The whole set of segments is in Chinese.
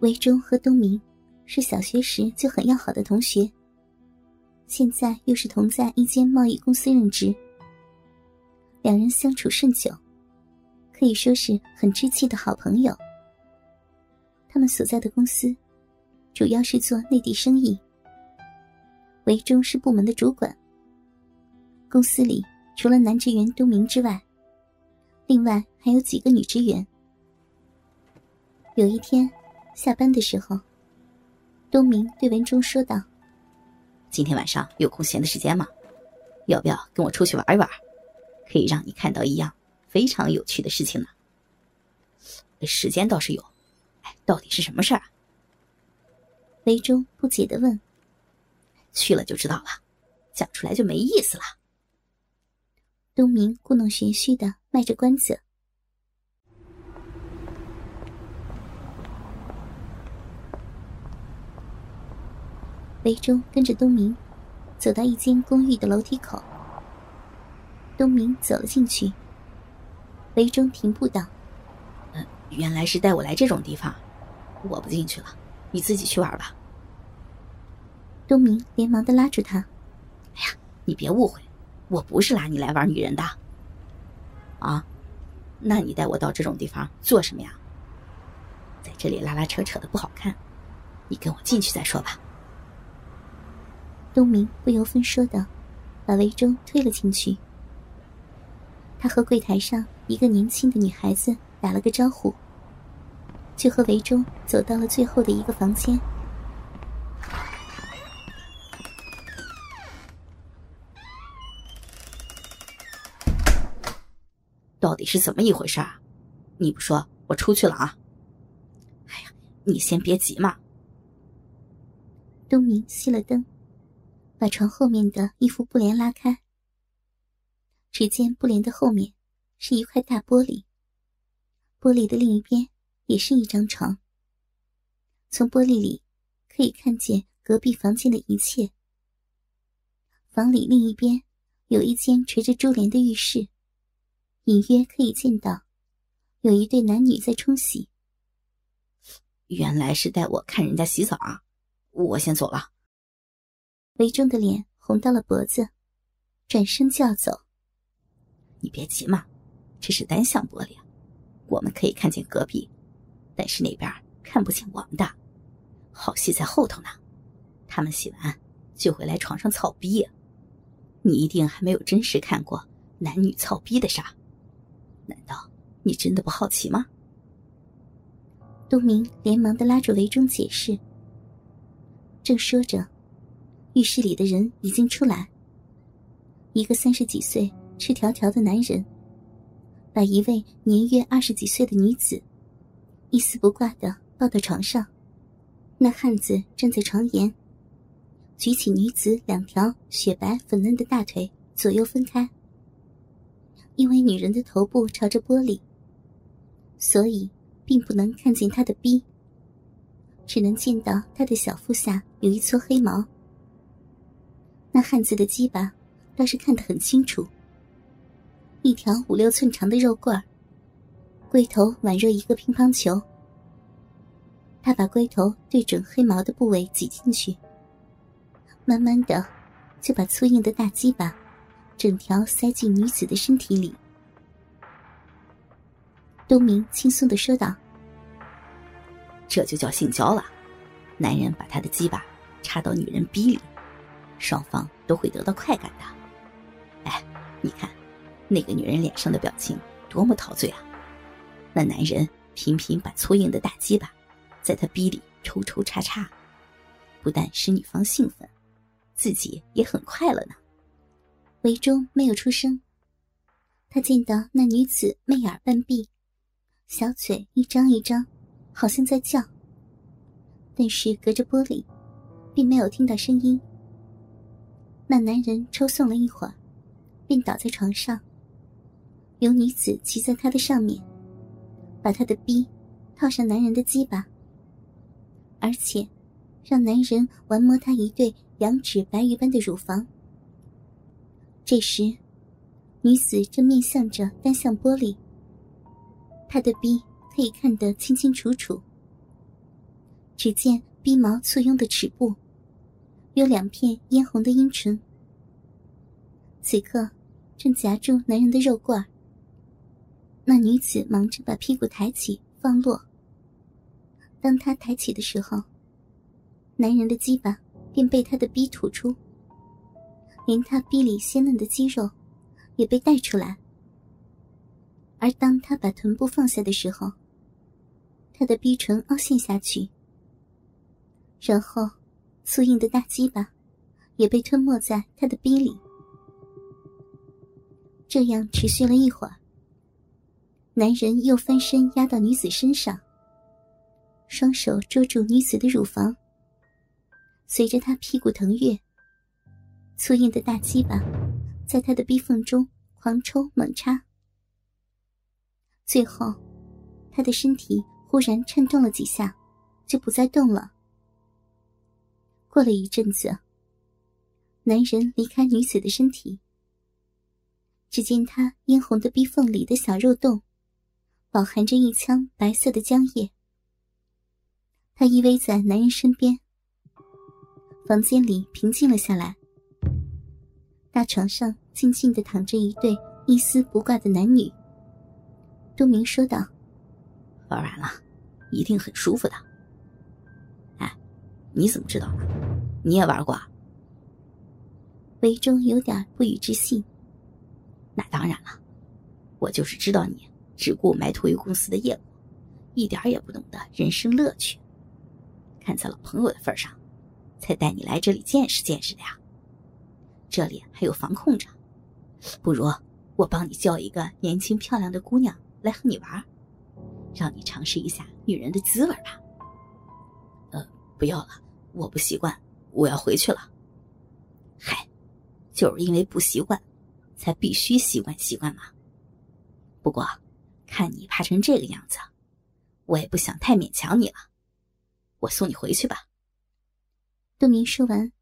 韦忠和东明是小学时就很要好的同学，现在又是同在一间贸易公司任职，两人相处甚久，可以说是很知气的好朋友。他们所在的公司主要是做内地生意，韦忠是部门的主管。公司里除了男职员东明之外，另外还有几个女职员。有一天。下班的时候，东明对文忠说道：“今天晚上有空闲的时间吗？要不要跟我出去玩一玩？可以让你看到一样非常有趣的事情呢。时间倒是有，哎，到底是什么事儿？”韦忠不解的问。“去了就知道了，讲出来就没意思了。”东明故弄玄虚的卖着关子。韦忠跟着东明走到一间公寓的楼梯口，东明走了进去。雷中停步道：“嗯，原来是带我来这种地方，我不进去了，你自己去玩吧。”东明连忙的拉住他：“哎呀，你别误会，我不是拉你来玩女人的。啊，那你带我到这种地方做什么呀？在这里拉拉扯扯的不好看，你跟我进去再说吧。”东明不由分说的把韦忠推了进去。他和柜台上一个年轻的女孩子打了个招呼，就和韦忠走到了最后的一个房间。到底是怎么一回事啊？你不说，我出去了啊！哎呀，你先别急嘛。东明熄了灯。把床后面的一副布帘拉开，只见布帘的后面是一块大玻璃，玻璃的另一边也是一张床。从玻璃里可以看见隔壁房间的一切。房里另一边有一间垂着珠帘的浴室，隐约可以见到有一对男女在冲洗。原来是带我看人家洗澡啊！我先走了。韦忠的脸红到了脖子，转身就要走。你别急嘛，这是单向玻璃，我们可以看见隔壁，但是那边看不见我们的。好戏在后头呢，他们洗完就会来床上操逼。你一定还没有真实看过男女操逼的啥？难道你真的不好奇吗？东明连忙的拉住韦忠解释，正说着。浴室里的人已经出来。一个三十几岁、赤条条的男人，把一位年约二十几岁的女子，一丝不挂的抱到床上。那汉子站在床沿，举起女子两条雪白粉嫩的大腿，左右分开。因为女人的头部朝着玻璃，所以并不能看见她的逼，只能见到她的小腹下有一撮黑毛。那汉子的鸡巴倒是看得很清楚，一条五六寸长的肉棍儿，龟头宛若一个乒乓球。他把龟头对准黑毛的部位挤进去，慢慢的就把粗硬的大鸡巴整条塞进女子的身体里。东明轻松的说道：“这就叫性交了，男人把他的鸡巴插到女人逼里。”双方都会得到快感的。哎，你看，那个女人脸上的表情多么陶醉啊！那男人频频把粗硬的大鸡巴在她逼里抽抽插插，不但使女方兴奋，自己也很快乐呢。韦忠没有出声，他见到那女子媚眼半闭，小嘴一张一张，好像在叫，但是隔着玻璃，并没有听到声音。那男人抽送了一会儿，便倒在床上。有女子骑在他的上面，把他的逼套上男人的鸡巴，而且让男人玩摸他一对羊脂白玉般的乳房。这时，女子正面向着单向玻璃，她的逼可以看得清清楚楚。只见逼毛簇拥的齿部，有两片嫣红的阴唇。此刻，正夹住男人的肉罐。那女子忙着把屁股抬起放落。当她抬起的时候，男人的鸡巴便被她的逼吐出，连她逼里鲜嫩的肌肉也被带出来。而当她把臀部放下的时候，她的逼唇凹陷下去，然后粗硬的大鸡巴也被吞没在他的逼里。这样持续了一会儿，男人又翻身压到女子身上，双手捉住女子的乳房。随着他屁股腾跃，粗硬的大鸡巴在他的逼缝中狂抽猛插，最后，他的身体忽然颤动了几下，就不再动了。过了一阵子，男人离开女子的身体，只见他殷红的逼缝里的小肉洞，饱含着一腔白色的浆液。他依偎在男人身边。房间里平静了下来，大床上静静的躺着一对一丝不挂的男女。东明说道：“玩完了，一定很舒服的。”哎，你怎么知道呢？你也玩过？韦忠有点不予置信。那当然了，我就是知道你只顾埋头于公司的业务，一点也不懂得人生乐趣。看在老朋友的份上。才带你来这里见识见识的呀。这里还有防控着，不如我帮你叫一个年轻漂亮的姑娘来和你玩，让你尝试一下女人的滋味吧。呃，不要了，我不习惯，我要回去了。嗨，就是因为不习惯，才必须习惯习惯嘛。不过，看你怕成这个样子，我也不想太勉强你了。我送你回去吧。杜明说完，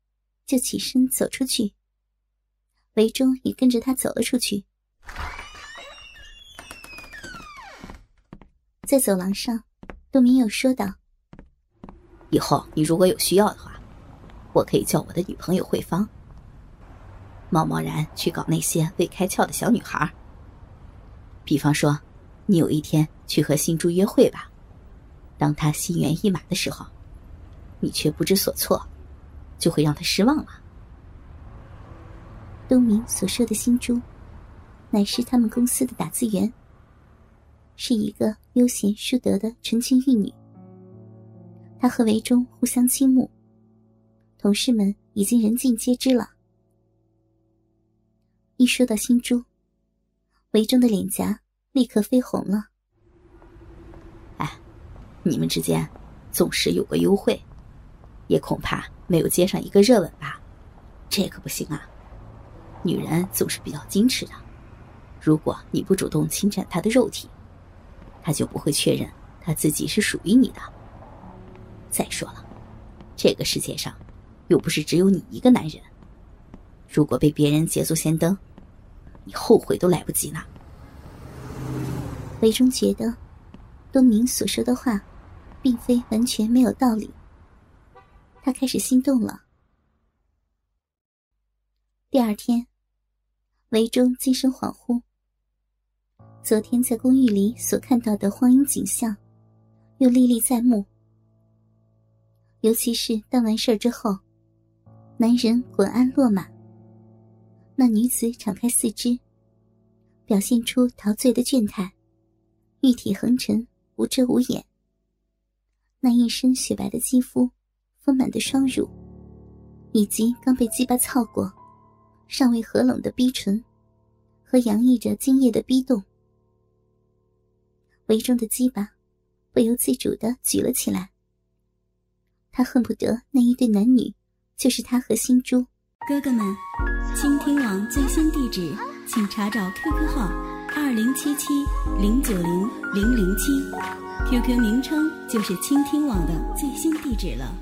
就起身走出去。韦忠也跟着他走了出去。在走廊上，杜明又说道：“以后你如果有需要的话，我可以叫我的女朋友慧芳，贸贸然去搞那些未开窍的小女孩。比方说，你有一天去和新珠约会吧，当他心猿意马的时候，你却不知所措。”就会让他失望了。东明所说的新珠，乃是他们公司的打字员，是一个悠闲淑德的纯情玉女。她和维忠互相倾慕，同事们已经人尽皆知了。一说到新珠，韦忠的脸颊立刻绯红了。哎，你们之间总是有过幽会。也恐怕没有接上一个热吻吧，这可不行啊！女人总是比较矜持的，如果你不主动侵占她的肉体，她就不会确认她自己是属于你的。再说了，这个世界上又不是只有你一个男人，如果被别人捷足先登，你后悔都来不及呢。韦忠觉得，东明所说的话，并非完全没有道理。他开始心动了。第二天，韦忠精神恍惚。昨天在公寓里所看到的荒淫景象，又历历在目。尤其是办完事儿之后，男人滚鞍落马，那女子敞开四肢，表现出陶醉的倦态，玉体横陈，无遮无掩。那一身雪白的肌肤。丰满的双乳，以及刚被鸡巴操过、尚未合拢的逼唇，和洋溢着精液的逼洞，围中的鸡巴不由自主的举了起来。他恨不得那一对男女就是他和新珠。哥哥们，倾听网最新地址，请查找 QQ 号二零七七零九零零零七，QQ 名称就是倾听网的最新地址了。